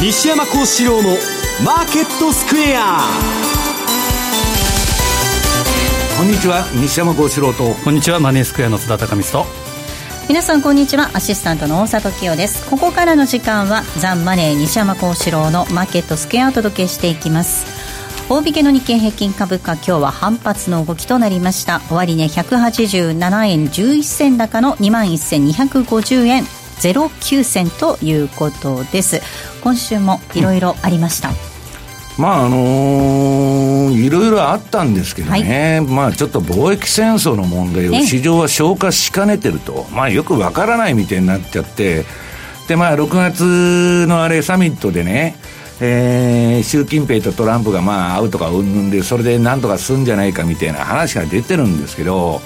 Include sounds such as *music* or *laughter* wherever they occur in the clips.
西山幸四郎のマーケットスクエア。こんにちは西山幸四郎と。こんにちはマネースクエアの津田隆光と。皆さんこんにちはアシスタントの大里清です。ここからの時間はザンマネー西山幸四郎のマーケットスクエアをお届けしていきます。大引けの日経平均株価今日は反発の動きとなりました。終値187円11銭高の21,250円09銭ということです。今週もいろいろありました、うん。まああのー、いろいろあったんですけどね、はい、まあちょっと貿易戦争の問題を市場は消化しかねてると、まあよくわからないみたいになっちゃって、でまあ6月のあれサミットでね、えー、習近平とトランプがまあ会うとかうんぬんで、それでなんとかすんじゃないかみたいな話が出てるんですけど、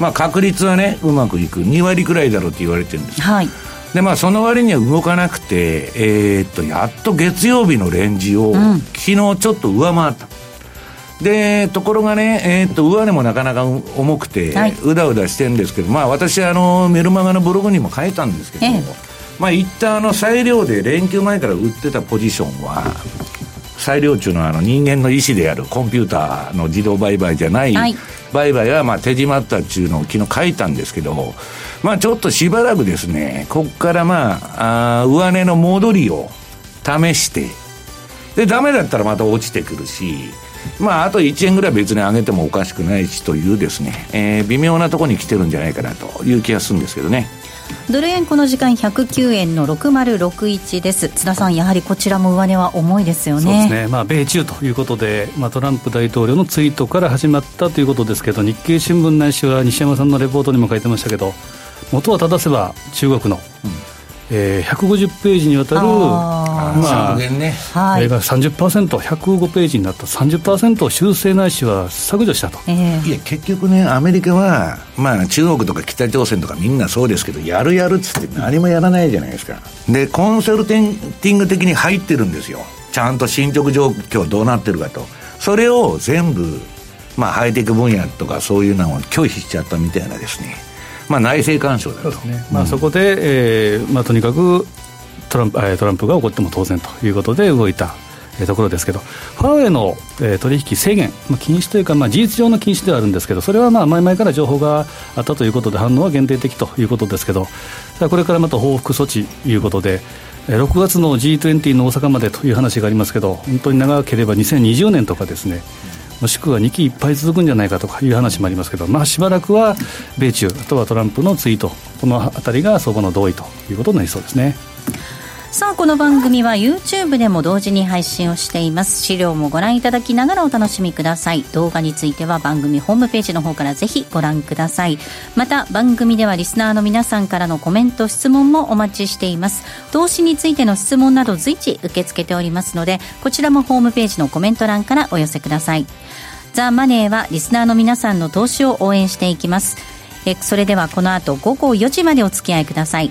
まあ確率はね、うまくいく、2割くらいだろうって言われてるんです。はい。でまあ、その割には動かなくて、えー、っとやっと月曜日のレンジを、昨日ちょっと上回った。でところがね、えー、っと上値もなかなか重くて、はい、うだうだしてるんですけど、まあ、私あの、メルマガのブログにも書いたんですけど、ええ。まあ、一旦あの裁量で連休前から売ってたポジションは、裁量中のあの人間の意思であるコンピューターの自動売買じゃない売買はまあ手締まったっていうのを昨日書いたんですけど、まあちょっとしばらくですね、ここからまあ、あ上値の戻りを試して、で、ダメだったらまた落ちてくるし、まあ、あと1円ぐらい別に上げてもおかしくないしというですね、えー、微妙なところに来てるんじゃないかなという気がするんですけどね。ドル円この時間109円の6061です。津田さんやはりこちらも上値は重いですよね。そうですね。まあ米中ということで、まあ、トランプ大統領のツイートから始まったということですけど日経新聞ないしは西山さんのレポートにも書いてましたけど元は正せば中国の、うんえー、150ページにわたるまあ、ね、はい、が30%、105ページになった。30%を修正ないしは削除したと、えー、いや結局ね、アメリカは、まあ、中国とか北朝鮮とかみんなそうですけど、やるやるっつって何もやらないじゃないですか、で、コンサルティング的に入ってるんですよ、ちゃんと進捗状況どうなってるかと、それを全部、まあ、ハイテク分野とかそういうのを拒否しちゃったみたいなですね。まあ、内政干渉だと、ね。まあ、そこで、えーまあ、とにかくトランプトランプが起こっても当然ということで動いたところですけど、ファーウェイの、えー、取引制限、まあ、禁止というか、まあ、事実上の禁止ではあるんですけど、それはまあ前々から情報があったということで、反応は限定的ということですけど、これからまた報復措置ということで、6月の G20 の大阪までという話がありますけど、本当に長ければ2020年とかですね、もしくは2期いっぱい続くんじゃないかとかいう話もありますけど、まあ、しばらくは米中、あとはトランプのツイート、この辺りが相場の同意ということになりそうですね。さあこの番組は YouTube でも同時に配信をしています。資料もご覧いただきながらお楽しみください。動画については番組ホームページの方からぜひご覧ください。また番組ではリスナーの皆さんからのコメント質問もお待ちしています。投資についての質問など随時受け付けておりますのでこちらもホームページのコメント欄からお寄せください。ザ・マネーはリスナーの皆さんの投資を応援していきます。えそれではこの後午後4時までお付き合いください。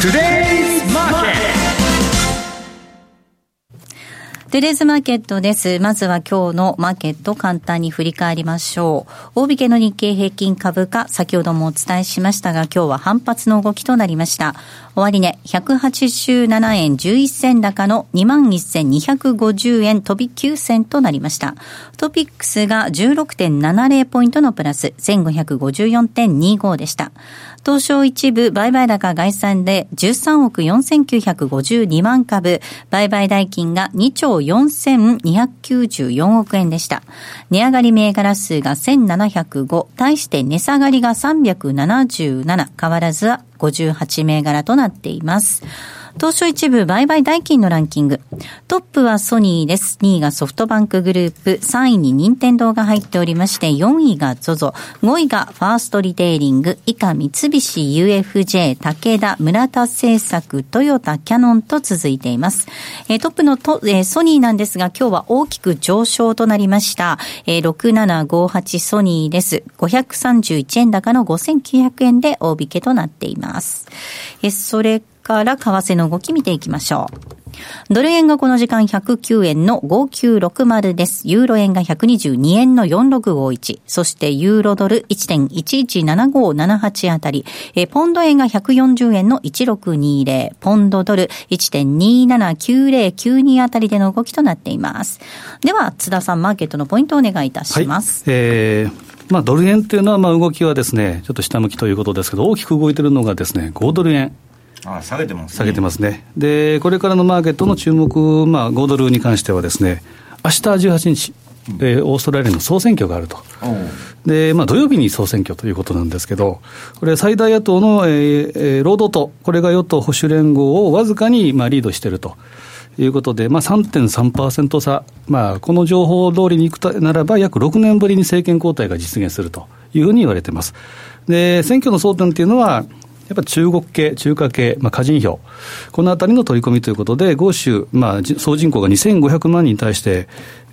トゥデイズマーケットです。まずは今日のマーケット簡単に振り返りましょう。大引けの日経平均株価、先ほどもお伝えしましたが、今日は反発の動きとなりました。終値、187円11銭高の21,250円飛び9銭となりました。トピックスが16.70ポイントのプラス、1554.25でした。東証一部売買高概算で13億4952万株、売買代金が2兆4294億円でした。値上がり銘柄数が1705、対して値下がりが377、変わらずは58銘柄となっています。東証一部売買代金のランキング。トップはソニーです。2位がソフトバンクグループ、3位に任天堂が入っておりまして、4位が ZOZO、5位がファーストリテイリング、以下三菱 UFJ、武田、村田製作、トヨタ、キャノンと続いています。え、トップのと、え、ソニーなんですが、今日は大きく上昇となりました。えー、6758ソニーです。531円高の5900円で大引けとなっています。え、それから為替の動き見ていきましょう。ドル円がこの時間109円の5960です。ユーロ円が122円の4651。そしてユーロドル1.117578あたり。えポンド円が140円の1620。ポンドドル1.279092あたりでの動きとなっています。では、津田さん、マーケットのポイントをお願いいたします。はい、えーまあ、ドル円っていうのは、まあ、動きはですね、ちょっと下向きということですけど、大きく動いてるのがですね、5ドル円。あ下げてます、ね、下げてますね。で、これからのマーケットの注目、まあ、5ドルに関してはですね、明日18日、えー、オーストラリアの総選挙があると。で、まあ、土曜日に総選挙ということなんですけど、これ、最大野党の、えーえー、労働党、これが与党保守連合をわずかに、まあ、リードしていると。いうことで、まあ、3.3%差、まあ、この情報通りにいくならば、約6年ぶりに政権交代が実現するというふうに言われています。で、選挙の争点っていうのは、やっぱり中国系、中華系、まあ、個人票、このあたりの取り込みということで、豪州、まあ、総人口が2500万人に対して、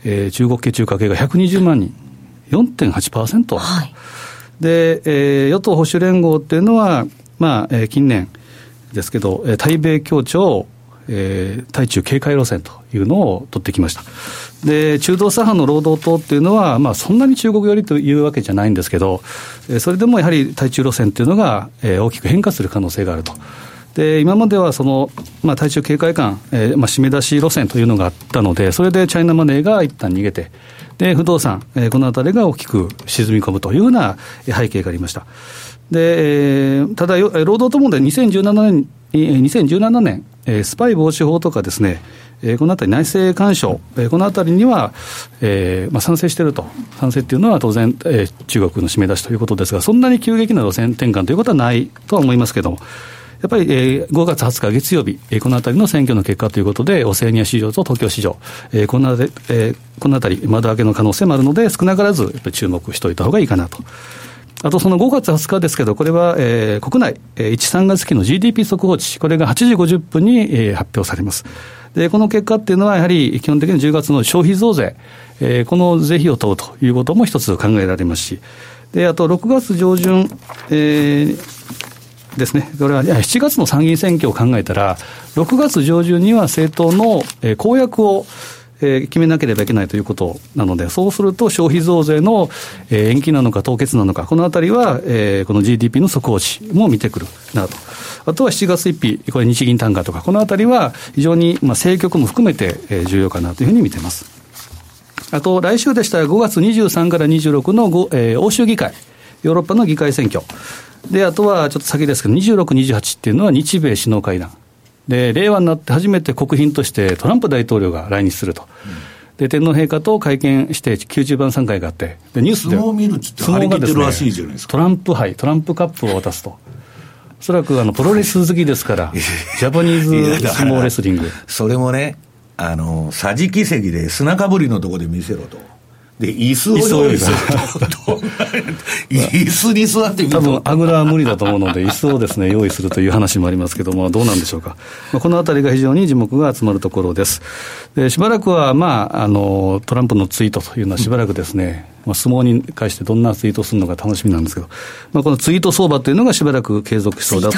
えー、中国系、中華系が120万人、4.8%。はい、で、えー、与党保守連合っていうのは、まあ、えー、近年ですけど、対米協調、えー、対中警戒路線というのを取ってきました。で、中道左派の労働党っていうのは、まあ、そんなに中国寄りというわけじゃないんですけど、それでもやはり対中路線っていうのが、えー、大きく変化する可能性があると。で今まではその、まあ、対中警戒感、えーまあ、締め出し路線というのがあったので、それでチャイナマネーが一旦逃げて、で不動産、えー、このあたりが大きく沈み込むというような背景がありました。で、えー、ただ、労働党問題2017年、2017年、スパイ防止法とかですね、このあたり内政干渉、このあたりには、えーまあ、賛成していると、賛成っていうのは当然、えー、中国の締め出しということですが、そんなに急激な路線転換ということはないとは思いますけれども、やっぱり、えー、5月20日月曜日、えー、このあたりの選挙の結果ということで、オセアニア市場と東京市場、えー、このあたり、えー、り、窓開けの可能性もあるので、少なからずやっぱり注目しておいたほうがいいかなと。あとその5月20日ですけど、これは、えー、国内、えー、1、3月期の GDP 速報値、これが8時50分に、えー、発表されます。で、この結果っていうのは、やはり基本的に10月の消費増税、えー、この是非を問うということも一つ考えられますし、で、あと6月上旬、えー、ですね、これは7月の参議院選挙を考えたら、6月上旬には政党の、公約をえー、決めなければいけないということなので、そうすると消費増税の、えー、延期なのか凍結なのか、このあたりは、えー、この GDP の速報値も見てくるなと。あとは7月1日、これ日銀単価とか、このあたりは非常に、まあ、政局も含めて、えー、重要かなというふうに見てます。あと、来週でしたら5月23から26の、えー、欧州議会、ヨーロッパの議会選挙。で、あとはちょっと先ですけど、26、28っていうのは日米首脳会談。で、令和になって初めて国賓としてトランプ大統領が来日すると。で、天皇陛下と会見して90番参会があって、で、ニュースで。相撲見るって張り切ってるらしいじゃないですか。トランプ杯、トランプカップを渡すと。おそらくあのプロレス好きですから、ジャパニーズ相撲レスリング。それもね、あの、桟敷席で砂かぶりのとこで見せろと。で、椅子を用意すると。椅子に座ってみ多分、あぐらは無理だと思うので、椅子をですね、用意するという話もありますけども、どうなんでしょうか。まあ、このあたりが非常に樹木が集まるところです。で、しばらくは、まあ、あの、トランプのツイートというのはしばらくですね、まあ、相撲に関してどんなツイートするのか楽しみなんですけど、まあ、このツイート相場というのがしばらく継続しそうだと。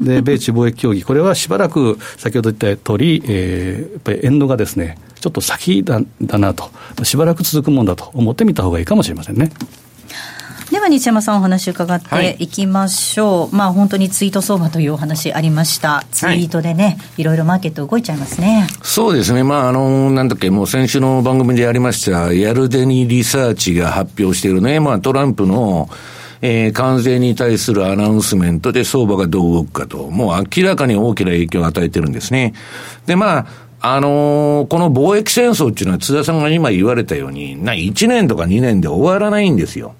で、米中貿易協議、これはしばらく先ほど言った通り、えー、やっぱり円度がですね、ちょっと先だだなと、しばらく続くもんだと思ってみた方がいいかもしれませんね。では西山さんお話伺ってい。きましょう、はい、まあ本当にツイート相場というお話ありました。ツイートでね、はい、いろいろマーケット動いちゃいますね。そうですね。まああのなんだっけもう先週の番組でやりましたヤルデニリサーチが発表しているね。まあトランプのえー、関税に対するアナウンスメントで相場がどう動くかと、もう明らかに大きな影響を与えてるんですね。で、まあ、あのー、この貿易戦争っていうのは津田さんが今言われたように、な、1年とか2年で終わらないんですよ。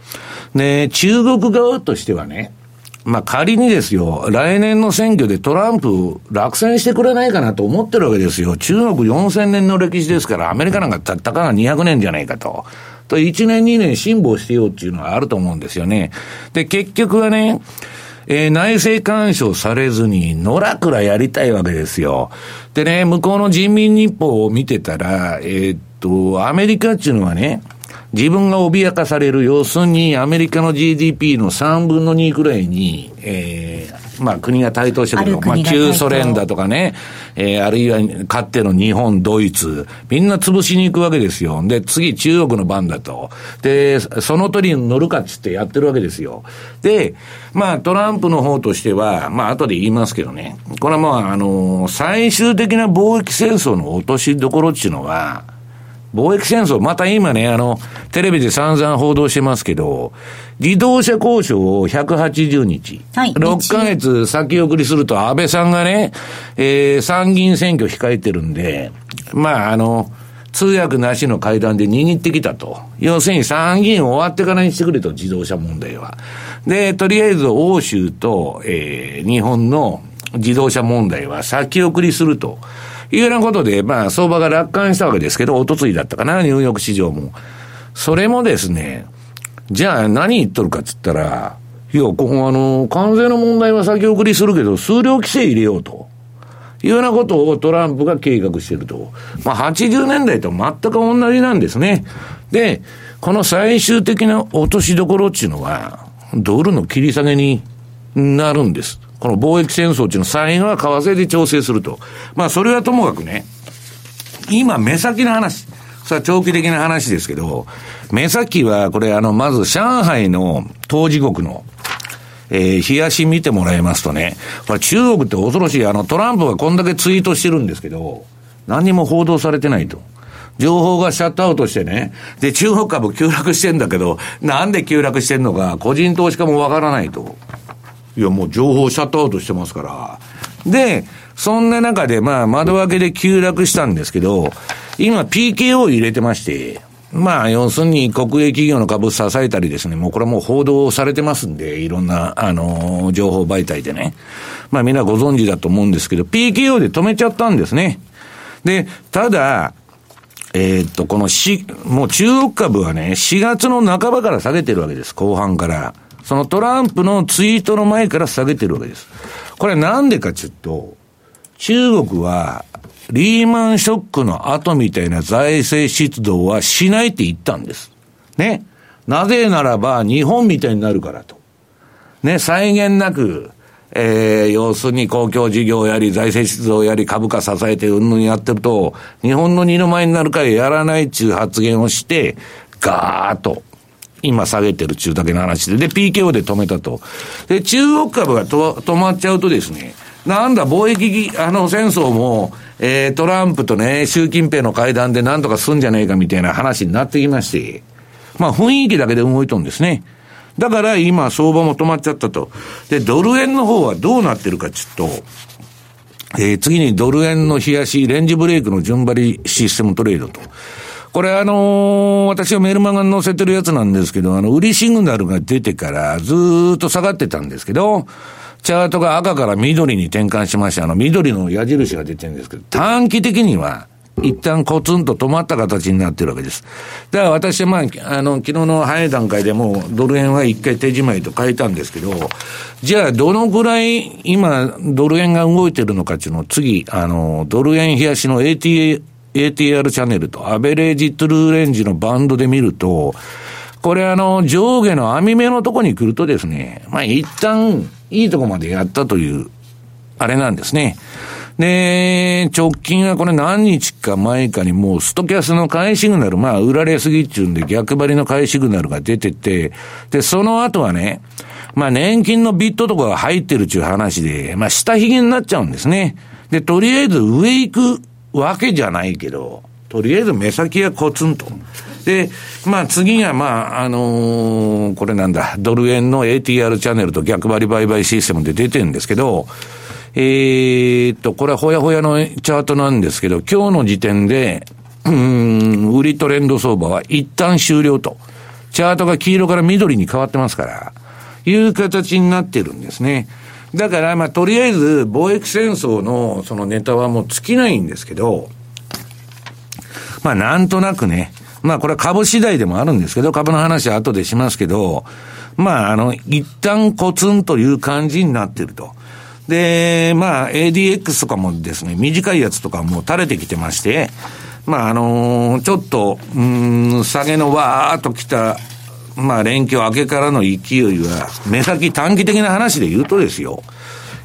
で、中国側としてはね、まあ仮にですよ、来年の選挙でトランプ落選してくれないかなと思ってるわけですよ。中国4000年の歴史ですから、アメリカなんかたったかが200年じゃないかと。と1年2年辛抱してようっていうのはあると思うんですよね。で、結局はね、えー、内政干渉されずに、のらくらやりたいわけですよ。でね、向こうの人民日報を見てたら、えー、っと、アメリカっていうのはね、自分が脅かされる、要するにアメリカの GDP の3分の2くらいに、えー、まあ国が台頭してくる。まあ旧ソ連だとかね、えー、あるいはかつての日本、ドイツ、みんな潰しに行くわけですよ。で、次中国の番だと。で、その鳥に乗るかっつってやってるわけですよ。で、まあトランプの方としては、まあ後で言いますけどね、これはまああの、最終的な貿易戦争の落としどころっていうのは、貿易戦争、また今ね、あの、テレビで散々報道してますけど、自動車交渉を180日、はい、6ヶ月先送りすると、安倍さんがね、えー、参議院選挙控えてるんで、まあ、あの、通訳なしの会談で握ってきたと。要するに参議院終わってからにしてくれと、自動車問題は。で、とりあえず欧州と、えー、日本の自動車問題は先送りすると。いうようなことで、まあ、相場が楽観したわけですけど、おとついだったかな、ニューヨーク市場も。それもですね、じゃあ何言っとるかっつったら、いや、ここあの、関税の問題は先送りするけど、数量規制入れようと。いうようなことをトランプが計画してると。まあ、80年代と全く同じなんですね。で、この最終的な落としどころっていうのは、ドルの切り下げになるんです。この貿易戦争っていうの最後は為替で調整すると。まあ、それはともかくね、今、目先の話。それは長期的な話ですけど、目先は、これ、あの、まず、上海の当事国の、えー、日足見てもらいますとね、これ中国って恐ろしい、あの、トランプがこんだけツイートしてるんですけど、何も報道されてないと。情報がシャットアウトしてね。で、中国株急落してんだけど、なんで急落してんのか、個人投資家もわからないと。いや、もう情報シャットアウトしてますから。で、そんな中で、まあ、窓開けで急落したんですけど、今 PKO 入れてまして、まあ、要するに国営企業の株支えたりですね、もうこれはもう報道されてますんで、いろんな、あの、情報媒体でね。まあみんなご存知だと思うんですけど、PKO で止めちゃったんですね。で、ただ、えー、っと、このし、もう中国株はね、4月の半ばから下げてるわけです、後半から。そのトランプのツイートの前から下げてるわけです。これなんでかちょっと、中国はリーマンショックの後みたいな財政出動はしないって言ったんです。ね。なぜならば日本みたいになるからと。ね、際限なく、えー、要するに公共事業やり、財政出動やり、株価支えてうんぬんやってると、日本の二の舞になるからやらないっていう発言をして、ガーッと今下げてる中だけの話で、で、PKO で止めたと。で、中国株がと止まっちゃうとですね、なんだ、貿易、あの、戦争も、えー、トランプとね、習近平の会談でなんとかすんじゃねえかみたいな話になってきまして、まあ雰囲気だけで動いとんですね。だから今相場も止まっちゃったと。で、ドル円の方はどうなってるかちょっと、えー、次にドル円の冷やし、レンジブレイクの順張りシステムトレードと。これあのー、私がメルマガに載せてるやつなんですけど、あの、売りシグナルが出てからずーっと下がってたんですけど、チャートが赤から緑に転換しまして、あの、緑の矢印が出てるんですけど、短期的には、一旦コツンと止まった形になってるわけです。だから私はまあ、あの、昨日の早い段階でもドル円は一回手締まいと変えたんですけど、じゃあどのぐらい今ドル円が動いてるのかっていうのを次、あの、ドル円冷やしの ATA ATR チャンネルとアベレージトゥルーレンジのバンドで見ると、これあの、上下の網目のとこに来るとですね、まあ一旦いいとこまでやったという、あれなんですね。で、直近はこれ何日か前かにもうストキャスの買いシグナル、まあ売られすぎっちゅうんで逆張りの買いシグナルが出てて、で、その後はね、まあ年金のビットとかが入ってるっていう話で、まあ下髭になっちゃうんですね。で、とりあえず上行くわけじゃないけど、とりあえず目先はコツンと。で、まあ次が、まあ、あのー、これなんだ、ドル円の ATR チャンネルと逆張り売買システムで出てるんですけど、えー、っと、これはほやほやのチャートなんですけど、今日の時点で、うん、売りトレンド相場は一旦終了と。チャートが黄色から緑に変わってますから、いう形になってるんですね。だから、まあ、とりあえず、貿易戦争のそのネタはもう尽きないんですけど、まあ、なんとなくね、まあ、これは株次第でもあるんですけど、株の話は後でしますけど、まあ、あの、一旦コツンという感じになってると。で、まあ、ADX とかもですね、短いやつとかも垂れてきてまして、まあ、あのー、ちょっと、うん、下げのわーっと来た、まあ、連休明けからの勢いは、目先短期的な話で言うとですよ、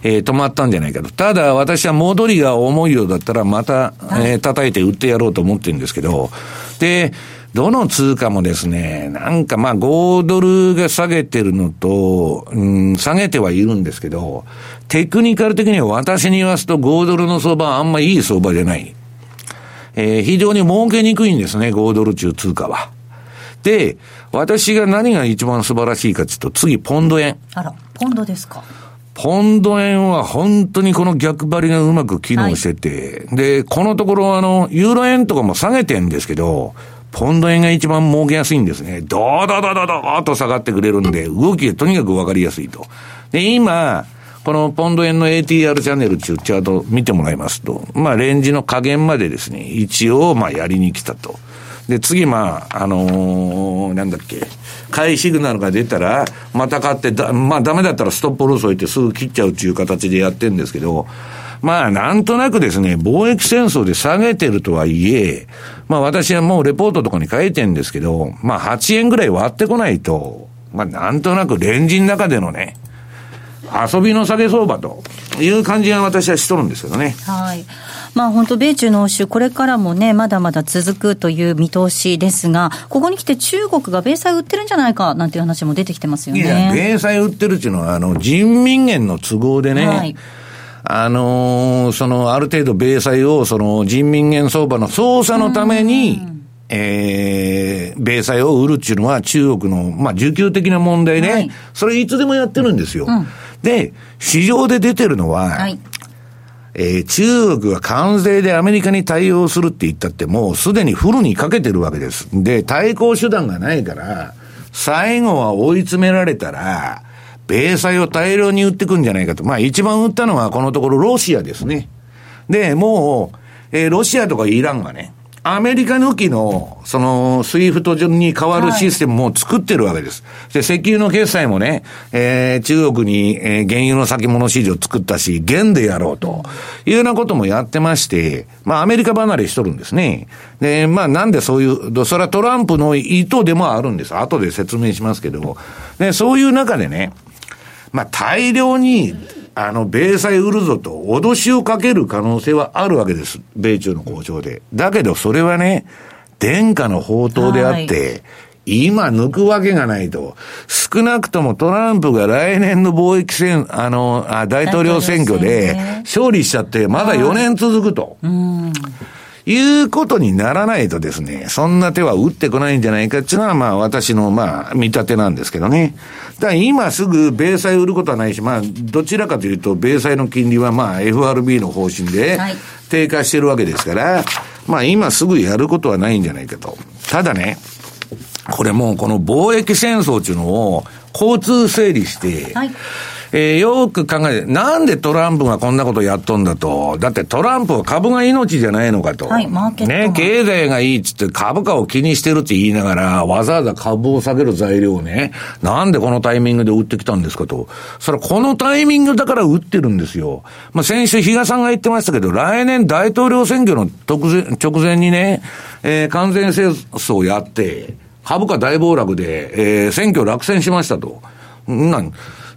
えー、止まったんじゃないかと。ただ、私は戻りが重いようだったら、また、えー、叩いて売ってやろうと思ってるんですけど、で、どの通貨もですね、なんかまあ5ドルが下げてるのと、うん、下げてはいるんですけど、テクニカル的には私に言わすと5ドルの相場はあんまいい相場じゃない。えー、非常に儲けにくいんですね、5ドル中通貨は。で、私が何が一番素晴らしいかというと、次、ポンド円。あら、ポンドですか。ポンド円は本当にこの逆張りがうまく機能してて、はい、で、このところあの、ユーロ円とかも下げてんですけど、ポンド円が一番儲けやすいんですね。ドードドドドーと下がってくれるんで、動きがとにかくわかりやすいと。で、今、このポンド円の ATR チャンネルっていうチャート見てもらいますと、まあ、レンジの加減までですね、一応、まあ、やりに来たと。で、次、まあ、あのー、なんだっけ、買いシグナルが出たら、また買ってだ、まあ、ダメだったらストップロス置いてすぐ切っちゃうっていう形でやってるんですけど、まあ、なんとなくですね、貿易戦争で下げてるとはいえ、まあ私はもうレポートとかに書いてんですけど、まあ8円ぐらい割ってこないと、まあなんとなくレンジの中でのね、遊びの下げ相場という感じが私はしとるんですけどね。はい。まあ本当、米中の応酬、これからもね、まだまだ続くという見通しですが、ここに来て中国が米債売ってるんじゃないかなんていう話も出てきてますよね。いや、米債売ってるっていうのは、あの、人民元の都合でね、はいあのー、その、ある程度米債を、その、人民元相場の操作のために、えー、米債を売るっていうのは中国の、まあ、需給的な問題で、はい、それいつでもやってるんですよ。うん、で、市場で出てるのは、はい、えー、中国が関税でアメリカに対応するって言ったって、もうすでにフルにかけてるわけです。で、対抗手段がないから、最後は追い詰められたら、米債を大量に売ってくんじゃないかと。まあ一番売ったのはこのところロシアですね。で、もう、えー、ロシアとかイランがね、アメリカ抜きの、その、 SWIFT に代わるシステムも作ってるわけです。はい、で、石油の決済もね、えー、中国に、えー、原油の先物市場作ったし、元でやろうと、いうようなこともやってまして、まあ、アメリカ離れしとるんですね。で、まあ、なんでそういう、それはトランプの意図でもあるんです。後で説明しますけど、で、そういう中でね、まあ、大量に、あの、米債売るぞと脅しをかける可能性はあるわけです。米中の交渉で。だけど、それはね、殿下の宝刀であって、はい今抜くわけがないと。少なくともトランプが来年の貿易戦、あの、あ大統領選挙で勝利しちゃって、まだ4年続くと。いうことにならないとですね、そんな手は打ってこないんじゃないかっていうのは、まあ私のまあ見立てなんですけどね。だから今すぐ米債売ることはないし、まあどちらかというと、米債の金利はまあ FRB の方針で低下してるわけですから、まあ今すぐやることはないんじゃないかと。ただね、これもうこの貿易戦争っていうのを交通整理して、はいえー、よく考えて、なんでトランプがこんなことやっとんだと。だってトランプは株が命じゃないのかと。はい、マーケットね、経済がいいっつって株価を気にしてるって言いながら、わざわざ株を下げる材料をね、なんでこのタイミングで売ってきたんですかと。それはこのタイミングだから売ってるんですよ。まあ、先週比嘉さんが言ってましたけど、来年大統領選挙の直前直前にね、えー、完全戦争をやって、株価大暴落で、えー、選挙落選しましたと。なん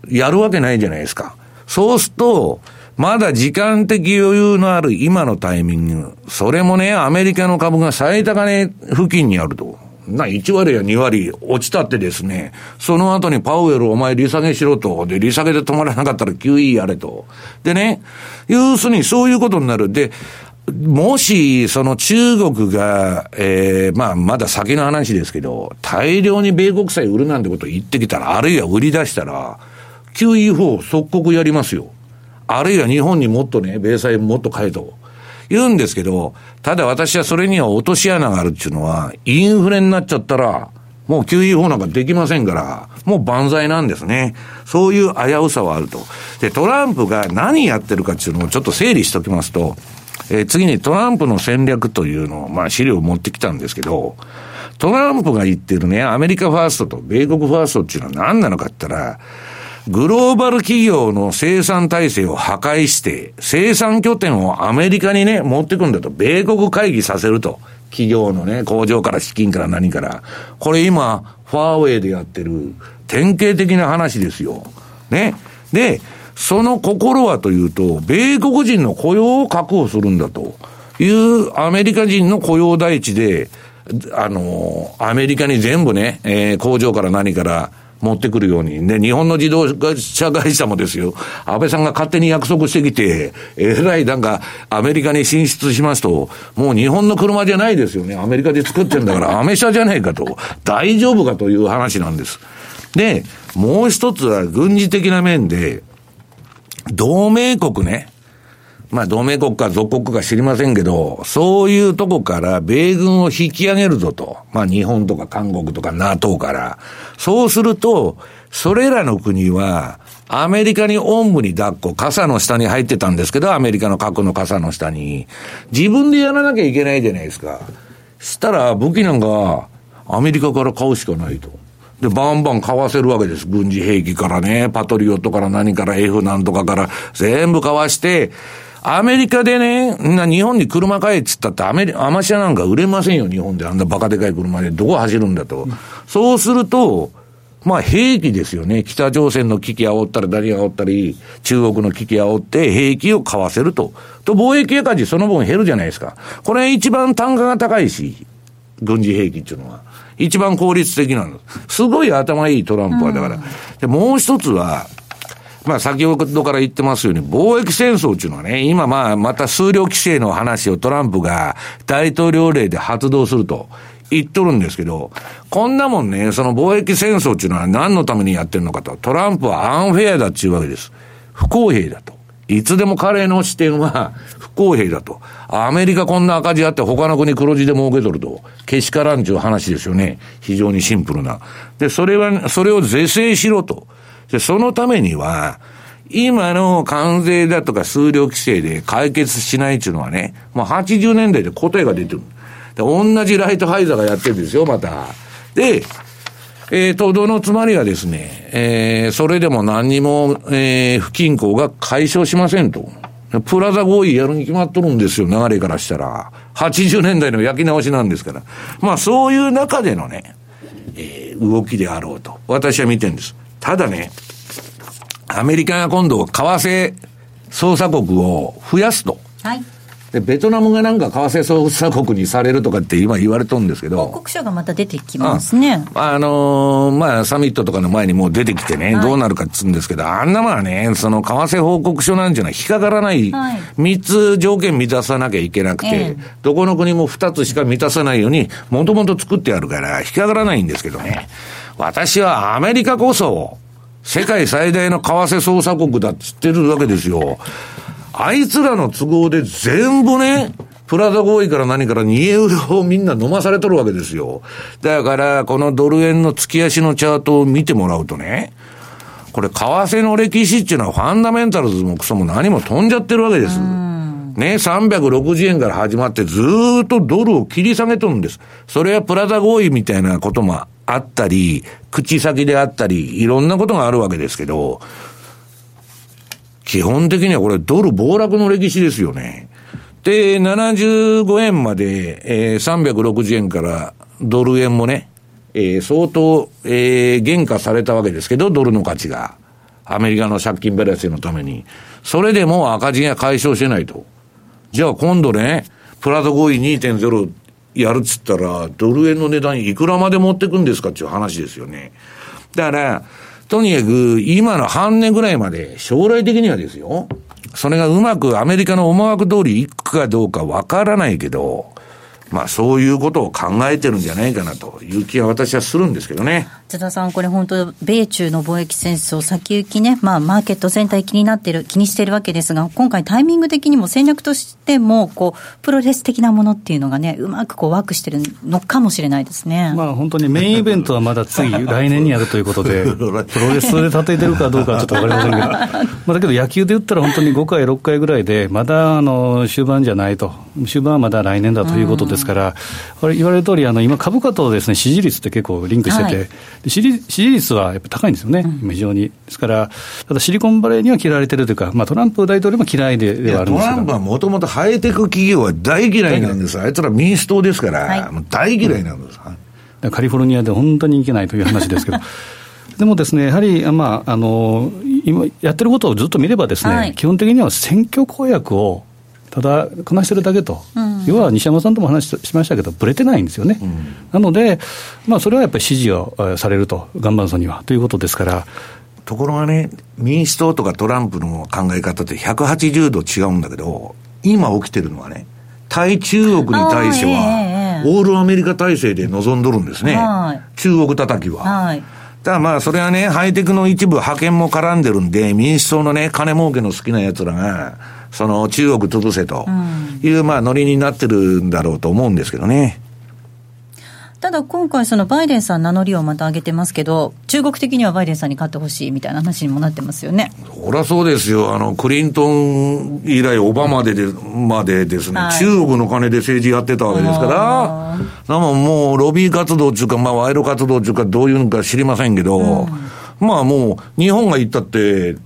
やるわけないじゃないですか。そうすると、まだ時間的余裕のある今のタイミング、それもね、アメリカの株が最高値付近にあると。な、1割や2割落ちたってですね、その後にパウエルお前利下げしろと。で、利下げで止まらなかったら QE やれと。でね、要するにそういうことになる。で、もし、その中国が、ええー、まあ、まだ先の話ですけど、大量に米国債売るなんてことを言ってきたら、あるいは売り出したら、QE4 即刻やりますよ。あるいは日本にもっとね、米債もっと買えと。言うんですけど、ただ私はそれには落とし穴があるっていうのは、インフレになっちゃったら、もう QE 法なんかできませんから、もう万歳なんですね。そういう危うさはあると。で、トランプが何やってるかっていうのをちょっと整理しておきますと、えー、次にトランプの戦略というのを、まあ資料を持ってきたんですけど、トランプが言ってるね、アメリカファーストと米国ファーストっていうのは何なのかって言ったら、グローバル企業の生産体制を破壊して、生産拠点をアメリカにね、持ってくんだと、米国会議させると。企業のね、工場から資金から何から。これ今、ファーウェイでやってる、典型的な話ですよ。ね。で、その心はというと、米国人の雇用を確保するんだというアメリカ人の雇用第一で、あの、アメリカに全部ね、えー、工場から何から持ってくるように。で、日本の自動車会社もですよ、安倍さんが勝手に約束してきて、えらいなんか、アメリカに進出しますと、もう日本の車じゃないですよね。アメリカで作ってんだから、アメ車じゃねえかと。大丈夫かという話なんです。で、もう一つは軍事的な面で、同盟国ね、まあ同盟国か属国か知りませんけど、そういうとこから米軍を引き上げるぞと。まあ日本とか韓国とか NATO から。そうすると、それらの国は、アメリカにおんぶに抱っこ、傘の下に入ってたんですけど、アメリカの核の傘の下に。自分でやらなきゃいけないじゃないですか。したら武器なんか、アメリカから買うしかないと。で、バンバン買わせるわけです。軍事兵器からね、パトリオットから何から F なんとかから全部買わして、アメリカでね、な日本に車買えっつったってアメリ、アマシアなんか売れませんよ、日本で。あんなバカでかい車でどこ走るんだと。うん、そうすると、まあ兵器ですよね。北朝鮮の危機煽ったり、何が煽ったり、中国の危機煽って兵器を買わせると。と、貿易赤字その分減るじゃないですか。これ一番単価が高いし、軍事兵器っていうのは。一番効率的なの。すごい頭いいトランプは、だから。うん、で、もう一つは、まあ先ほどから言ってますように、貿易戦争っていうのはね、今まあまた数量規制の話をトランプが大統領令で発動すると言っとるんですけど、こんなもんね、その貿易戦争っていうのは何のためにやってるのかと、トランプはアンフェアだっていうわけです。不公平だと。いつでも彼の視点は不公平だと。アメリカこんな赤字あって他の国黒字で儲けとると。けしからんっていう話ですよね。非常にシンプルな。で、それは、それを是正しろと。で、そのためには、今の関税だとか数量規制で解決しないっていうのはね、もう80年代で答えが出てる。で、同じライトハイザーがやってるんですよ、また。で、えー、とどのつまりはですね、えー、それでも何にも、えー、不均衡が解消しませんと。プラザ合意やるに決まっとるんですよ、流れからしたら。80年代の焼き直しなんですから。まあそういう中でのね、えー、動きであろうと。私は見てるんです。ただね、アメリカが今度、為替操作国を増やすと。はい。で、ベトナムがなんか為替操作国にされるとかって今言われとるんですけど。報告書がまた出てきますね。あ、あのー、まあ、サミットとかの前にもう出てきてね、はい、どうなるかっつうんですけど、あんなまあね、その為替報告書なんていうのは引っかからない、はい、3つ条件満たさなきゃいけなくて、えどこの国も2つしか満たさないように、もともと作ってあるから、引っかからないんですけどね。私はアメリカこそ、世界最大の為替操作国だって知ってるわけですよ。あいつらの都合で全部ね、プラザ合意から何から2ユーロをみんな飲まされとるわけですよ。だから、このドル円の月足のチャートを見てもらうとね、これ、為替の歴史っていうのはファンダメンタルズもクソも何も飛んじゃってるわけです。ね、360円から始まってずっとドルを切り下げとるんです。それはプラザ合意みたいなこともあったり、口先であったり、いろんなことがあるわけですけど、基本的にはこれドル暴落の歴史ですよね。で、75円まで、えー、360円からドル円もね、えー、相当、えー、減価されたわけですけど、ドルの価値が。アメリカの借金ベラスのために。それでも赤字が解消してないと。じゃあ今度ね、プラト合意2.0やるっつったら、ドル円の値段いくらまで持ってくんですかっていう話ですよね。だから、とにかく今の半年ぐらいまで、将来的にはですよ、それがうまくアメリカの思惑通りいくかどうかわからないけど、まあそういうことを考えてるんじゃないかなという気は私はするんですけどね。津田さん、これ本当、米中の貿易戦争、先行きね、まあ、マーケット全体気になってる、気にしてるわけですが、今回タイミング的にも戦略としても、こう、プロレス的なものっていうのがね、うまくこう、ワークしてるのかもしれないですね。まあ、本当にメインイベントはまだ次、*laughs* 来年にやるということで、プロレスで例えてるかどうかはちょっとわかりませんけど、*laughs* まあ、だけど野球で言ったら本当に5回、6回ぐらいで、まだあの終盤じゃないと、終盤はまだ来年だということですから、これ言われる通り、あの今、株価とですね支持率って結構リンクしてて、はい、支持率率はやっぱ高いんですよね、うん、非常に。ですから、ただシリコンバレーには嫌われてるというか、まあ、トランプ大統領も嫌いでではあるんですトランプはもともとハイテク企業は大嫌いなんです、あいつら民主党ですから、はい、もう大嫌いなんです、うん、カリフォルニアで本当にいけないという話ですけど。*laughs* でもですね、やはり、まあ、あの今やってることをずっと見ればですね、はい、基本的には選挙公約をただ、こなしてるだけと、うん、要は西山さんとも話しましたけど、ぶれてないんですよね、うん、なので、まあ、それはやっぱり支持をされると、岩盤層にはということですから。ところがね、民主党とかトランプの考え方って180度違うんだけど、今起きてるのはね、対中国に対しては、オールアメリカ体制で臨んどるんですね、中国叩きは。はい。ただまあ、それはね、ハイテクの一部、派遣も絡んでるんで、民主党のね、金儲けの好きな奴らが、その中国潰せという、まあ、ノリになってるんだろうと思うんですけどね。ただ今回、そのバイデンさん名乗りをまた上げてますけど、中国的にはバイデンさんに勝ってほしいみたいな話にもなってますよね。そりゃそうですよ。あの、クリントン以来、オバマでで、までですね、はい、中国の金で政治やってたわけですから、でももう、ロビー活動っていうか、まあ、賄賂活動っていうか、どういうのか知りませんけど、うん、まあもう、日本が言ったって、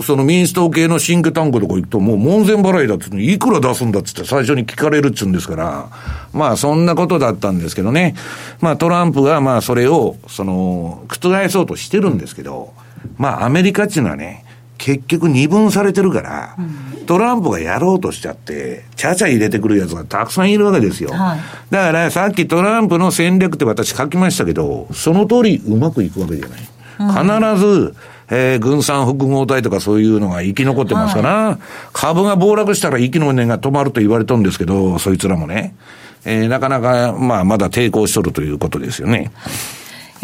その民主党系のシンクタンクとか行くと、もう門前払いだっつって、いくら出すんだっつって最初に聞かれるっつうんですから、まあそんなことだったんですけどね。まあトランプがまあそれを、その、覆そうとしてるんですけど、まあアメリカっていうのはね、結局二分されてるから、トランプがやろうとしちゃって、ちゃちゃ入れてくるやつがたくさんいるわけですよ。はい、だからさっきトランプの戦略って私書きましたけど、その通りうまくいくわけじゃない。必ず、えー、軍産複合体とかそういうのが生き残ってますから、はい、株が暴落したら息の根が止まると言われたんですけど、そいつらもね、えー、なかなか、まあ、まだ抵抗しとるということですよね。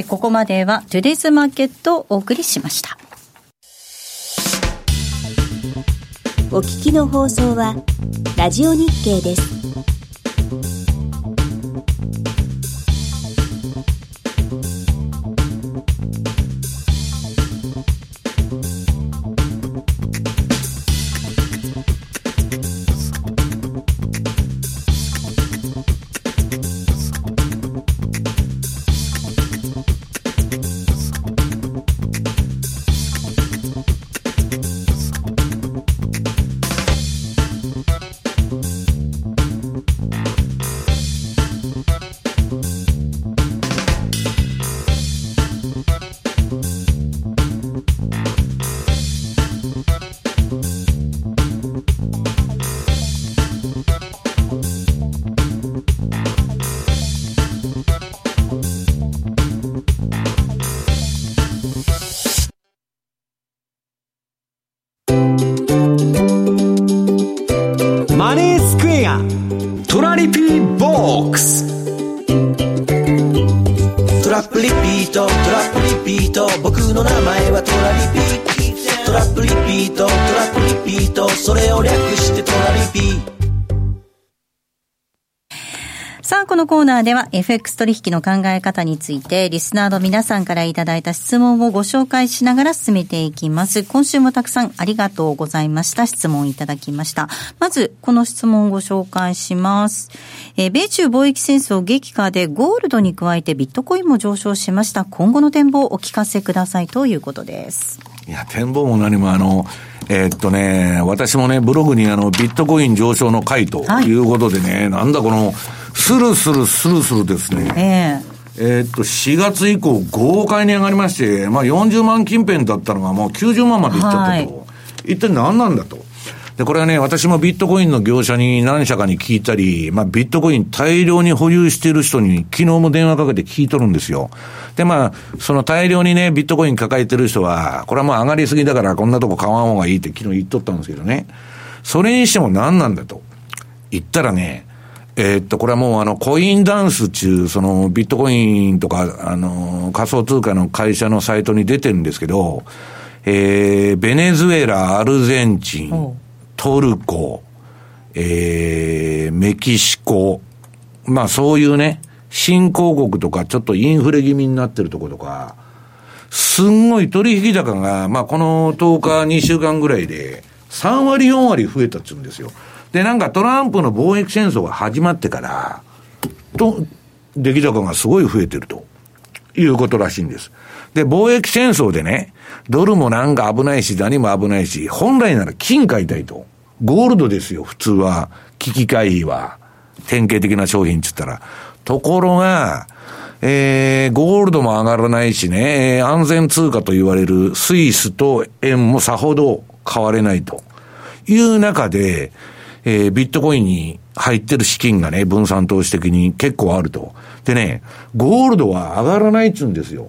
ここまでは、トゥデイズマーケットをお送りしました。お聞きの放送は、ラジオ日経です。コーナーでは FX 取引の考え方についてリスナーの皆さんからいただいた質問をご紹介しながら進めていきます。今週もたくさんありがとうございました。質問いただきました。まず、この質問をご紹介します。えー、米中貿易戦争激化でゴールドに加えてビットコインも上昇しました。今後の展望をお聞かせくださいということです。いや、展望も何もあの、えー、っとね、私もね、ブログにあの、ビットコイン上昇の回ということでね、はい、なんだこの、スルスルスルスルですね。えー、えー、っと、4月以降、豪快に上がりまして、まあ40万近辺だったのがもう90万までいっちゃったと。一体何なんだと。で、これはね、私もビットコインの業者に何社かに聞いたり、まあ、ビットコイン大量に保有している人に昨日も電話かけて聞いとるんですよ。で、まあ、その大量にね、ビットコイン抱えてる人は、これはもう上がりすぎだからこんなとこ買わん方がいいって昨日言っとったんですけどね。それにしても何なんだと。言ったらね、えー、っと、これはもうあの、コインダンス中、その、ビットコインとか、あの、仮想通貨の会社のサイトに出てるんですけど、えー、ベネズエラ、アルゼンチン、トルコ、えー、メキシコ、まあそういうね、新興国とかちょっとインフレ気味になってるとことか、すんごい取引高が、まあこの10日、2週間ぐらいで、3割、4割増えたっつうんですよ。で、なんかトランプの貿易戦争が始まってから、と、出来高がすごい増えてるということらしいんです。で、貿易戦争でね、ドルもなんか危ないし、何も危ないし、本来なら金買いたいと。ゴールドですよ、普通は。危機回避は。典型的な商品っつったら。ところが、えー、ゴールドも上がらないしね、安全通貨と言われるスイスと円もさほど変われないという中で、えー、ビットコインに入ってる資金がね、分散投資的に結構あると。でね、ゴールドは上がらないっつうんですよ。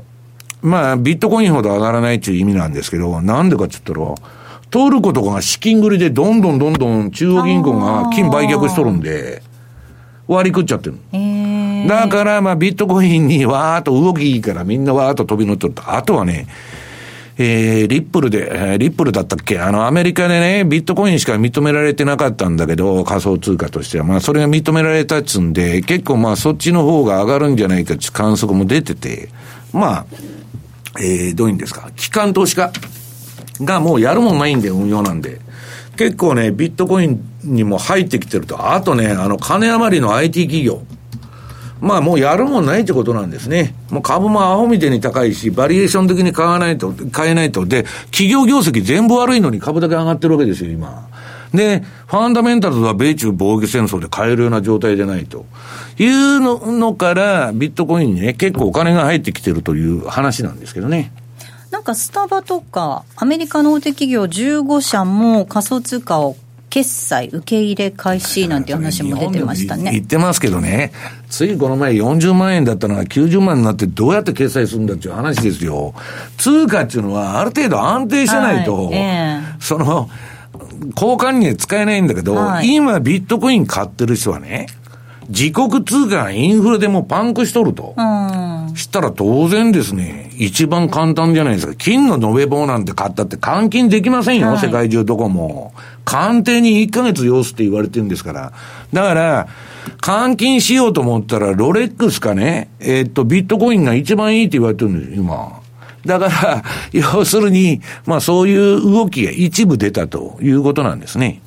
まあ、ビットコインほど上がらないっていう意味なんですけど、なんでかって言ったら、トルコとかが資金繰りでどんどんどんどん中央銀行が金売却しとるんで、割り食っちゃってる。だから、まあ、ビットコインにわーっと動きいいからみんなわーっと飛び乗ってると。あとはね、えー、リップルで、えー、リップルだったっけ？あの、アメリカでね、ビットコインしか認められてなかったんだけど、仮想通貨としては。まあ、それが認められたっつんで、結構まあ、そっちの方が上がるんじゃないかって観測も出てて、まあ、えー、どういうんですか、機関投資家がもうやるもんないんで、運用なんで。結構ね、ビットコインにも入ってきてると。あとね、あの、金余りの IT 企業。まあもうやるもんないってことなんですね。もう株もアホみたいに高いし、バリエーション的に買わないと、買えないと。で、企業業績全部悪いのに株だけ上がってるわけですよ、今。で、ファンダメンタルズは米中防御戦争で買えるような状態じゃないと。いうのから、ビットコインにね、結構お金が入ってきてるという話なんですけどね。なんかスタバとか、アメリカの大手企業15社も仮想通貨を決済受け入れ開始なんて話も出てましたね。言ってますけどね、ついこの前40万円だったのが90万になってどうやって決済するんだっていう話ですよ。通貨っていうのはある程度安定してないと、はいえー、その、交換には使えないんだけど、はい、今ビットコイン買ってる人はね、自国通貨がインフレでもパンクしとると。したら当然ですね、一番簡単じゃないですか。金の延べ棒なんて買ったって換金できませんよ、はい、世界中どこも。鑑定に1ヶ月要すって言われてるんですから。だから、換金しようと思ったら、ロレックスかね、えー、っと、ビットコインが一番いいって言われてるんです今。だから、要するに、まあそういう動きが一部出たということなんですね。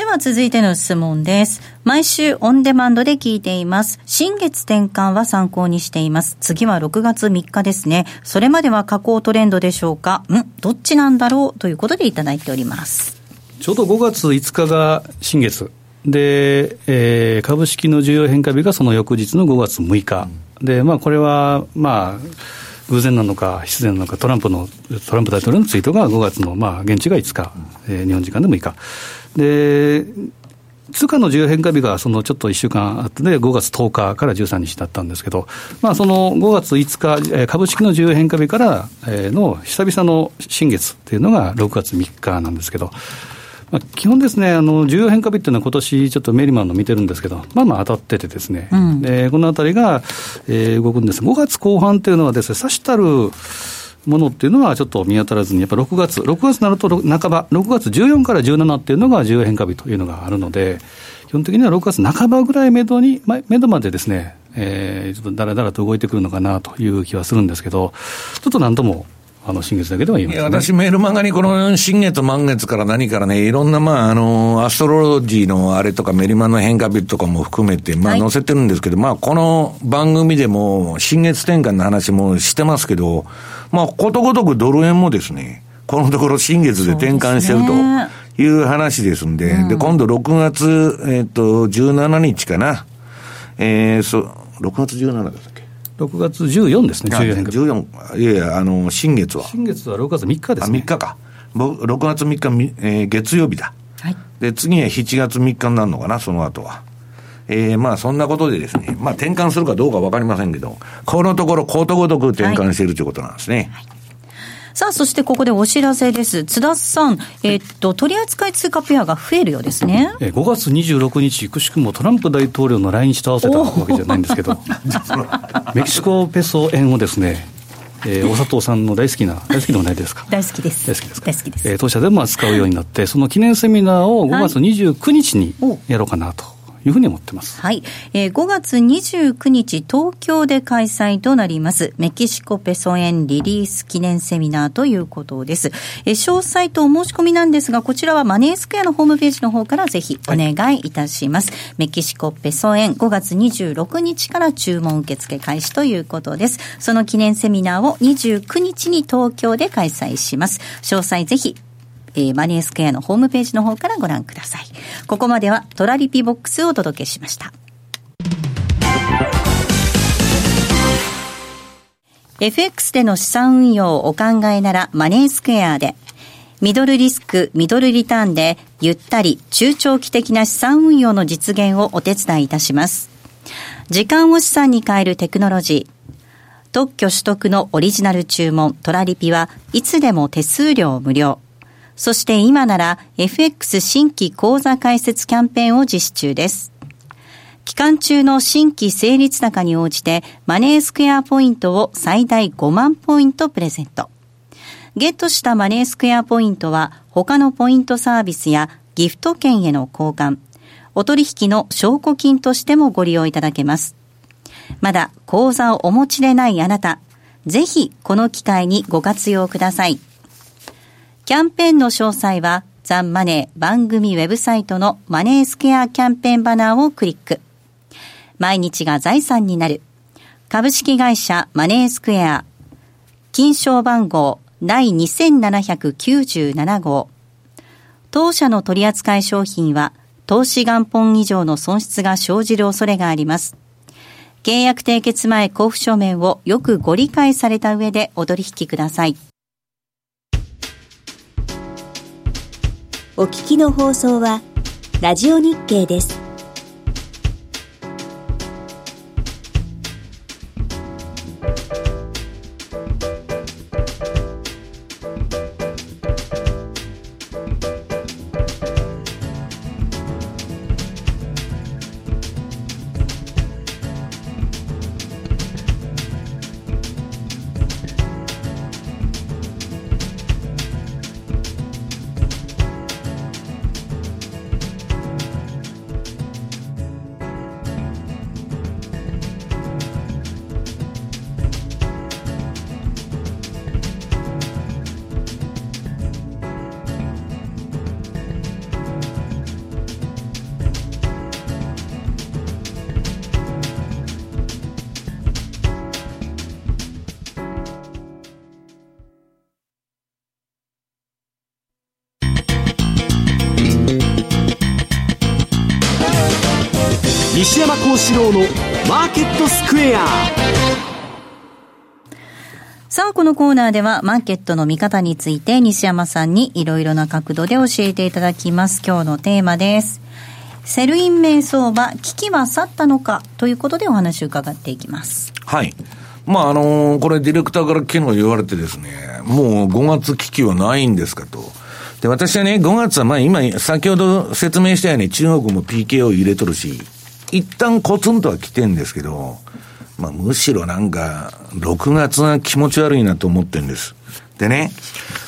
では続いての質問です。毎週オンデマンドで聞いています。新月転換は参考にしています。次は6月3日ですね。それまでは下降トレンドでしょうか？んどっちなんだろう？ということでいただいております。ちょうど5月5日が新月。で、えー、株式の重要変化日がその翌日の5月6日。で、まあこれは、まあ、偶然なのか、必然なのか、トランプの、トランプ大統領のツイートが5月の、まあ、現地が5日、えー、日本時間でも6日。で、通貨の重要変化日がそのちょっと1週間あって、5月10日から13日だったんですけど、まあ、その5月5日、株式の重要変化日からの久々の新月っていうのが6月3日なんですけど、まあ、基本ですね、あの重要変化日っていうのは、今年ちょっとメリマンの見てるんですけど、まあまあ当たっててですね、うん、でこのあたりが、えー、動くんです、5月後半っていうのはですね、さしたるものっていうのはちょっと見当たらずに、やっぱ6月、6月になると半ば、6月14から17っていうのが重要変化日というのがあるので、基本的には6月半ばぐらいめどに、めどまでですね、えー、ちょっとだらだらと動いてくるのかなという気はするんですけど、ちょっとなんともあの新月だけでは言います、ね、私、メールマガにこの新月、満月から何からね、いろんな、まあ、あの、アストロジーのあれとか、メリマンの変化日とかも含めて、まあ、載せてるんですけど、はい、まあ、この番組でも、新月転換の話もしてますけど、まあ、ことごとくドル円もですね、このところ新月で転換してるという話ですんで、で、ねうん、で今度6月、えっ、ー、と、17日かな。えー、そ、6月17です6月14ですね、14変化。14、いやいや、あの、新月は。新月は6月3日ですね。あ、3日か。6月3日、えー、月曜日だ。はい。で、次は7月3日になるのかな、その後は。えー、まあそんなことでですね、まあ転換するかどうかわかりませんけど、このところことごとく転換しているということなんですね。はいさあ、そしてここでお知らせです。津田さん、えー、っと、取扱通貨ペアが増えるようですね。えー、5月26日、くしくもトランプ大統領の来日と合わせたわけじゃないんですけど、*laughs* メキシコペソ円をですね、えー、お佐藤さんの大好きな、大好きではないですか？大好きです。大好きです大好きです。えー、当社でも扱うようになって、その記念セミナーを5月29日にやろうかなと。いうふうに思ってます。はい。えー、5月29日、東京で開催となります、メキシコペソ円リリース記念セミナーということです。えー、詳細とお申し込みなんですが、こちらはマネースクエアのホームページの方からぜひお願いいたします。はい、メキシコペソ円5月26日から注文受付開始ということです。その記念セミナーを29日に東京で開催します。詳細ぜひえー、マネースクエアのホームページの方からご覧ください。ここまではトラリピボックスをお届けしました。FX での資産運用をお考えならマネースクエアで、ミドルリスク、ミドルリターンで、ゆったり、中長期的な資産運用の実現をお手伝いいたします。時間を資産に変えるテクノロジー、特許取得のオリジナル注文、トラリピはいつでも手数料無料。そして今なら FX 新規口座開設キャンペーンを実施中です。期間中の新規成立高に応じてマネースクエアポイントを最大5万ポイントプレゼント。ゲットしたマネースクエアポイントは他のポイントサービスやギフト券への交換、お取引の証拠金としてもご利用いただけます。まだ口座をお持ちでないあなた、ぜひこの機会にご活用ください。キャンペーンの詳細は、ザンマネー番組ウェブサイトのマネースケアキャンペーンバナーをクリック。毎日が財産になる。株式会社マネースクエア。金賞番号第2797号。当社の取扱商品は、投資元本以上の損失が生じる恐れがあります。契約締結前交付書面をよくご理解された上でお取引ください。お聞きの放送は、ラジオ日経です。西山幸四郎のマーケットスクエアさあ、このコーナーではマーケットの見方について西山さんにいろいろな角度で教えていただきます。今日のテーマです。セルイン名相場、危機は去ったのか？ということでお話を伺っていきます。はい。まあ、あのー、これディレクターから昨日言われてですね、もう5月危機はないんですかと。で、私はね、5月はまあ今、先ほど説明したように中国も PK を入れとるし、一旦コツンとは来てんですけど、まあ、むしろなんか、6月が気持ち悪いなと思ってんです。でね、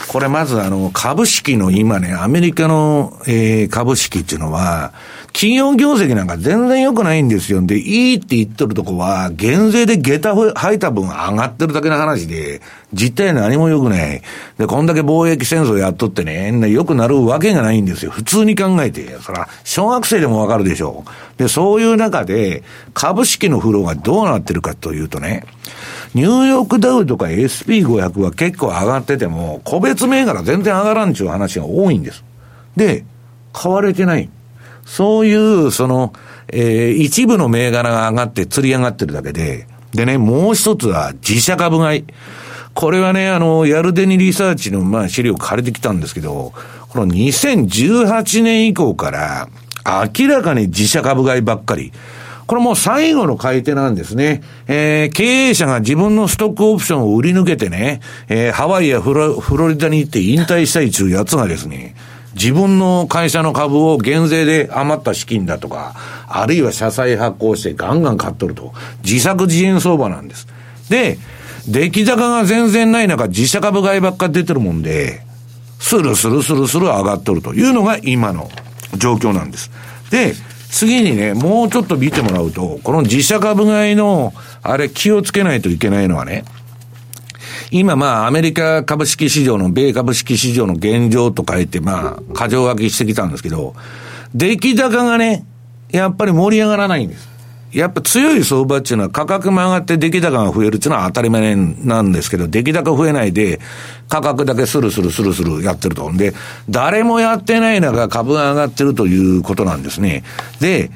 これまずあの、株式の今ね、アメリカの、えー、株式っていうのは、企業業績なんか全然良くないんですよ。で、いいって言っとるとこは、減税で下駄吐いた分上がってるだけの話で、実態何も良くない。で、こんだけ貿易戦争やっとってね、良くなるわけがないんですよ。普通に考えて。そら、小学生でもわかるでしょう。で、そういう中で、株式のフローがどうなってるかというとね、ニューヨークダウとか SP500 は結構上がってても、個別銘柄全然上がらんちゅう話が多いんです。で、買われてない。そういう、その、えー、一部の銘柄が上がって釣り上がってるだけで、でね、もう一つは自社株買い。これはね、あの、ヤルデニリサーチの、まあ、資料借りてきたんですけど、この2018年以降から、明らかに自社株買いばっかり。これもう最後の買い手なんですね。えー、経営者が自分のストックオプションを売り抜けてね、えー、ハワイやフロフロリダに行って引退したいというやつがですね、自分の会社の株を減税で余った資金だとか、あるいは社債発行してガンガン買っとると。自作自演相場なんです。で、出来高が全然ない中、自社株買いばっか出てるもんで、スルスルスルスル上がっとるというのが今の状況なんです。で、次にね、もうちょっと見てもらうと、この自社株買いの、あれ気をつけないといけないのはね、今まあアメリカ株式市場の、米株式市場の現状と書いてまあ、過剰書きしてきたんですけど、出来高がね、やっぱり盛り上がらないんです。やっぱ強い相場っていうのは価格も上がって出来高が増えるっていうのは当たり前なんですけど、出来高増えないで価格だけスルスルスルスルやってると。で、誰もやってない中株が上がってるということなんですね。で、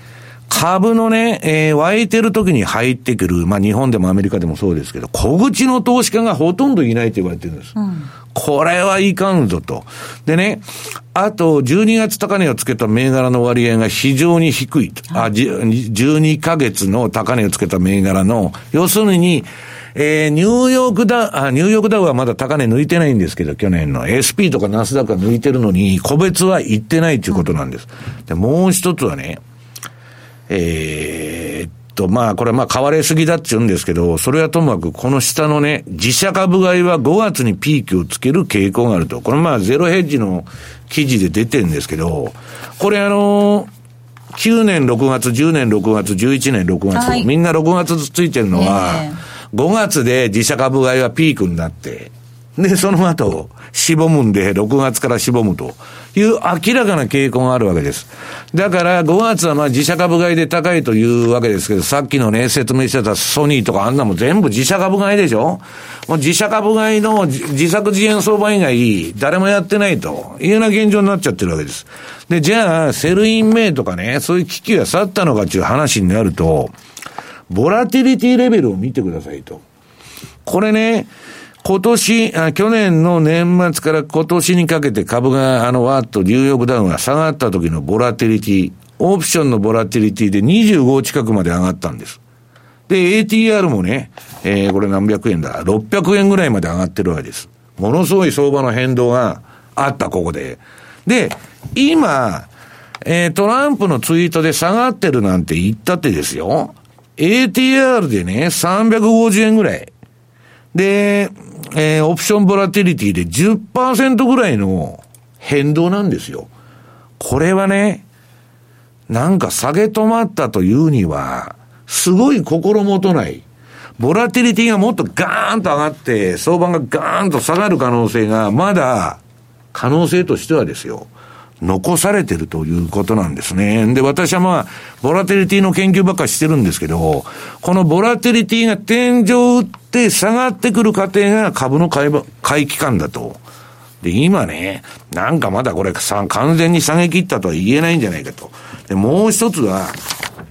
株のね、えー、湧いてる時に入ってくる、まあ日本でもアメリカでもそうですけど、小口の投資家がほとんどいないと言われてるんです。うん、これはいかんぞと。でね、あと、12月高値をつけた銘柄の割合が非常に低い。はい、あ、12ヶ月の高値をつけた銘柄の、要するに、えー、ニューヨークダウ、あ、ニューヨークダウはまだ高値抜いてないんですけど、去年の SP とかナスダックは抜いてるのに、個別は行ってないということなんです。で、もう一つはね、えー、っと、まあ、これまあ、買われすぎだって言うんですけど、それはともかく、この下のね、自社株買いは5月にピークをつける傾向があると。これまあ、ゼロヘッジの記事で出てるんですけど、これあの9年6月、10年6月、11年6月、はい、みんな6月ついてるのは、5月で自社株買いはピークになって、で、その後、しぼむんで、6月からしぼむという明らかな傾向があるわけです。だから、5月はまあ自社株買いで高いというわけですけど、さっきのね、説明してたソニーとかあんなも全部自社株買いでしょもう自社株買いの自作自演相場以外、誰もやってないというような現状になっちゃってるわけです。で、じゃあ、 Sell in May とかね、そういう危機が去ったのかっていう話になると、ボラティリティレベルを見てくださいと。これね、今年、去年の年末から今年にかけて株が、あの、わーっとニューヨークダウンが下がった時のボラテリティ、オプションのボラテリティで25近くまで上がったんです。で、ATR もね、えー、これ何百円だ、600円ぐらいまで上がってるわけです。ものすごい相場の変動があった、ここで。で、今、えー、トランプのツイートで下がってるなんて言ったってですよ。ATR でね、350円ぐらい。で、えー、オプションボラティリティで10%ぐらいの変動なんですよ。これはね、なんか下げ止まったというには、すごい心もとない。ボラティリティがもっとガーンと上がって、相場がガーンと下がる可能性が、まだ、可能性としてはですよ。残されてるということなんですね。で、私はまあ、ボラテリティの研究ばっかしてるんですけど、このボラテリティが天井を打って下がってくる過程が株の買い買い期間だと。で、今ね、なんかまだこれ、完全に下げ切ったとは言えないんじゃないかと。で、もう一つは、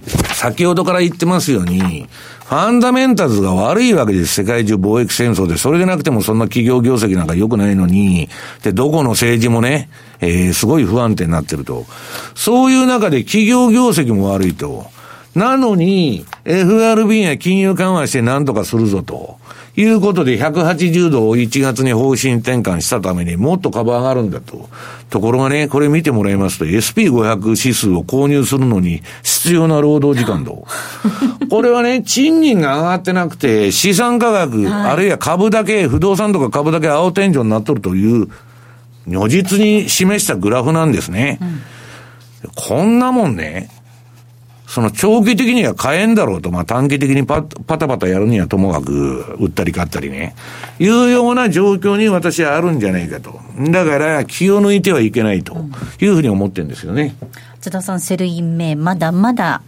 先ほどから言ってますように、ファンダメンタルズが悪いわけです。世界中貿易戦争で。それでなくてもそんな企業業績なんか良くないのに、で、どこの政治もね、えー、すごい不安定になってると。そういう中で企業業績も悪いと。なのに、FRB が金融緩和して何とかするぞと。いうことで180度を1月に方針転換したためにもっと株上がるんだと。ところがね、これ見てもらいますと SP500 指数を購入するのに必要な労働時間と。*laughs* これはね、賃金が上がってなくて資産価格、はい、あるいは株だけ、不動産とか株だけ青天井になっとるという如実に示したグラフなんですね。うん、こんなもんね、その長期的には買えんだろうと、まあ短期的にパパタパタやるにはともかく、売ったり買ったりね、いうような状況に私はあるんじゃないかと。だから、気を抜いてはいけないというふうに思ってるんですよね。津田さん、 Sell in May、まだまだ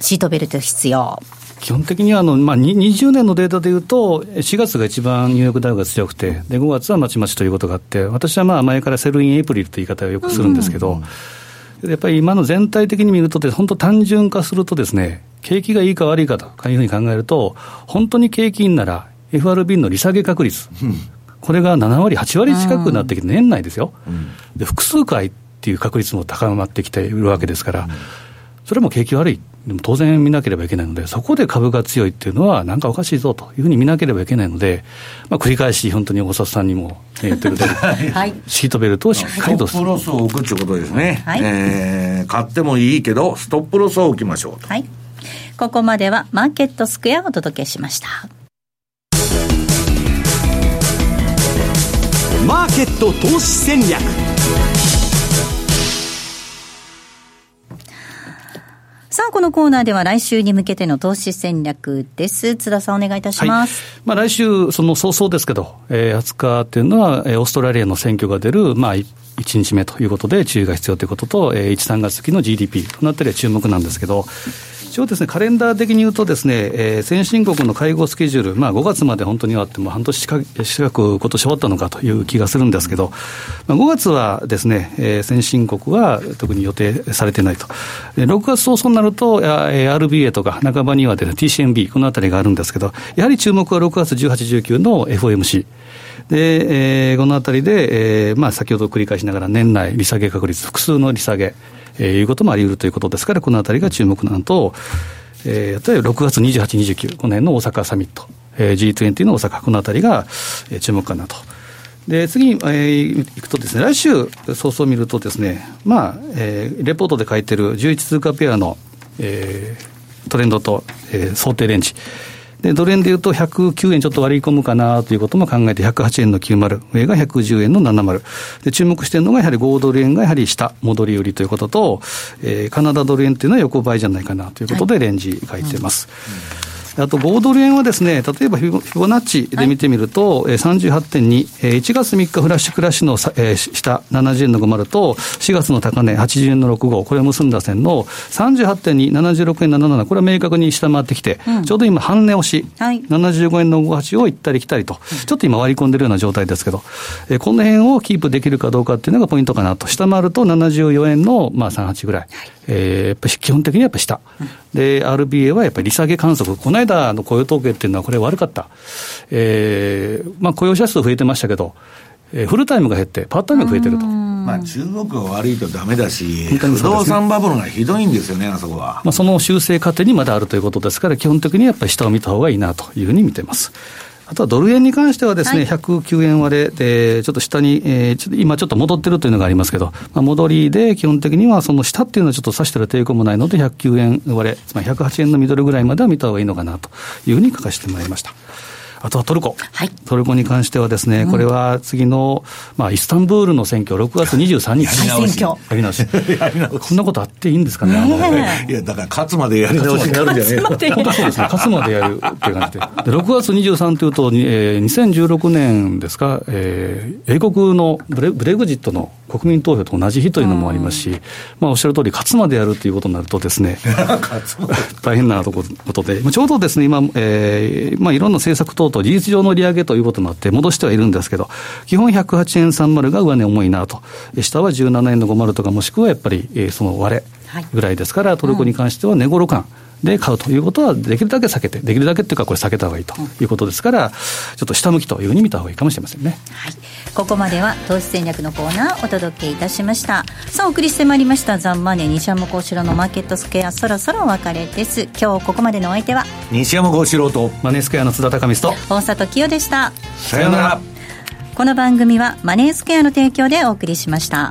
シートベルト必要。基本的にはあの、まあ、20年のデータでいうと、4月が一番ニューヨークダウが強くて、で5月はまちまちということがあって、私はまあ前から Sell in April という言い方をよくするんですけど、うんうんやっぱり今の全体的に見ると、本当単純化するとですね、景気がいいか悪いかというふうに考えると、本当に景気いいなら、FRB の利下げ確率、これが7割、8割近くなってきて、年内ですよ、で複数回っていう確率も高まってきているわけですから、それも景気悪い、でも当然見なければいけないので、そこで株が強いっていうのは、なんかおかしいぞというふうに見なければいけないので、まあ、繰り返し、本当に大里さんにも言ってると *laughs* はい、シートベルトをしっかりとストップロスを置くっていうことですね、はい、えー、買ってもいいけど、ストップロスを置きましょうと。はい。ここまではマーケットスクエアをお届けしました。マーケット投資戦略さあ、このコーナーでは来週に向けての投資戦略です。津田さん、お願いいたします。はい、まあ、来週、その早々ですけど、えー、20日っていうのは、えー、オーストラリアの選挙が出る、まあ、1日目ということで注意が必要ということと、えー、1、3月期の GDP、となったりは注目なんですけど、一応ですね、カレンダー的に言うとですね、えー、先進国の会合スケジュール、まあ5月まで本当にあって、も半年近く今年終わったのかという気がするんですけど、まあ、5月はですね、えー、先進国は特に予定されてないと。6月早々になると、RBA とか半ばには、ね、TCMB、このあたりがあるんですけど、やはり注目は6月18、19の FOMC。で、えー、このあたりで、えーまあ、先ほど繰り返しながら年内利下げ確率、複数の利下げ、えー、いうこともあり得るということですから、このあたりが注目なのと、えー、例えば6月28、29、この辺の大阪サミット、えー、G20 の大阪、このあたりが、注目かなと。で、次に、えー、いくとですね、来週、早々見るとですね、まあ、えー、レポートで書いてる11通貨ペアの、えー、トレンドと、えー、想定レンジ。で、ドル円でいうと109円ちょっと割り込むかなということも考えて、108円の90、上が110円の70。で、注目しているのがやはり5ドル円がやはり下、戻り売りということと、えー、カナダドル円っていうのは横ばいじゃないかなということで、レンジ書いてます。はいうんあと5ドル円はですね、例えばフィボナッチで見てみると、はい、38.2、1月3日フラッシュクラッシュの、えー、下、70円の50と、4月の高値、80円の65、これを結んだ線の38.2、76円77、これは明確に下回ってきて、うん、ちょうど今、半値押し、はい、75円の58を行ったり来たりと、ちょっと今割り込んでるような状態ですけど、えー、この辺をキープできるかどうかっていうのがポイントかなと。下回ると74円の、まあ、38ぐらい。えー、やっぱり基本的にやっぱ下、うん、で、RBA はやっぱり利下げ観測、この間の雇用統計っていうのは、これ悪かった、えーまあ、雇用者数増えてましたけど、えー、フルタイムが減って、パートタイムが増えてると。まあ、中国が悪いとだめだし、不動産バブルがひどいんですよね、あそこは。まあ、その修正過程にまだあるということですから、基本的にやっぱり下を見た方がいいなというふうに見てます。あとはドル円に関してはですね、はい、109円割れで、ちょっと下に、えー、ちょっと今ちょっと戻ってるというのがありますけど、まあ、戻りで基本的にはその下っていうのはちょっと指してる抵抗もないので、109円割れ、つまり108円のミドルぐらいまでは見た方がいいのかなというふうに書かせてもらいました。あとはトルコ、はい、トルコに関してはですね、これは次の、まあ、イスタンブールの選挙、6月23日、やり直 *laughs* やり直し、こんなことあっていいんですかね、ねいや、だから勝つまでやり直し。になるんじゃない本当そうですね、勝つまでやるっていう感じで、で6月23というと、えー、2016年ですか、えー、英国のブレブレグジットの国民投票と同じ日というのもありますし、まあ、おっしゃる通り、勝つまでやるということになるとですね、*laughs* 大変なことで、ちょうどですね、今、えーまあ、いろんな政策等と事実上の利上げということもあって、戻してはいるんですけど、基本108円30が上値重いなと、下は17円の50とか、もしくはやっぱり、えー、その割れぐらいですから、トルコに関しては値頃感。で買うということは、できるだけ避けて、できるだけっていうか、これ避けた方がいいということですから、ちょっと下向きというふうに見た方がいいかもしれませんね。はい、ここまでは投資戦略のコーナーお届けいたしました。さあ、お送りしてまいりました、ザンマネー西山幸四郎のマーケットスクエア、そろそろお別れです。今日ここまでのお相手は、西山幸四郎と、マネースクエアの津田隆光と、大里清でした。さようなら。この番組はマネースクエアの提供でお送りしました。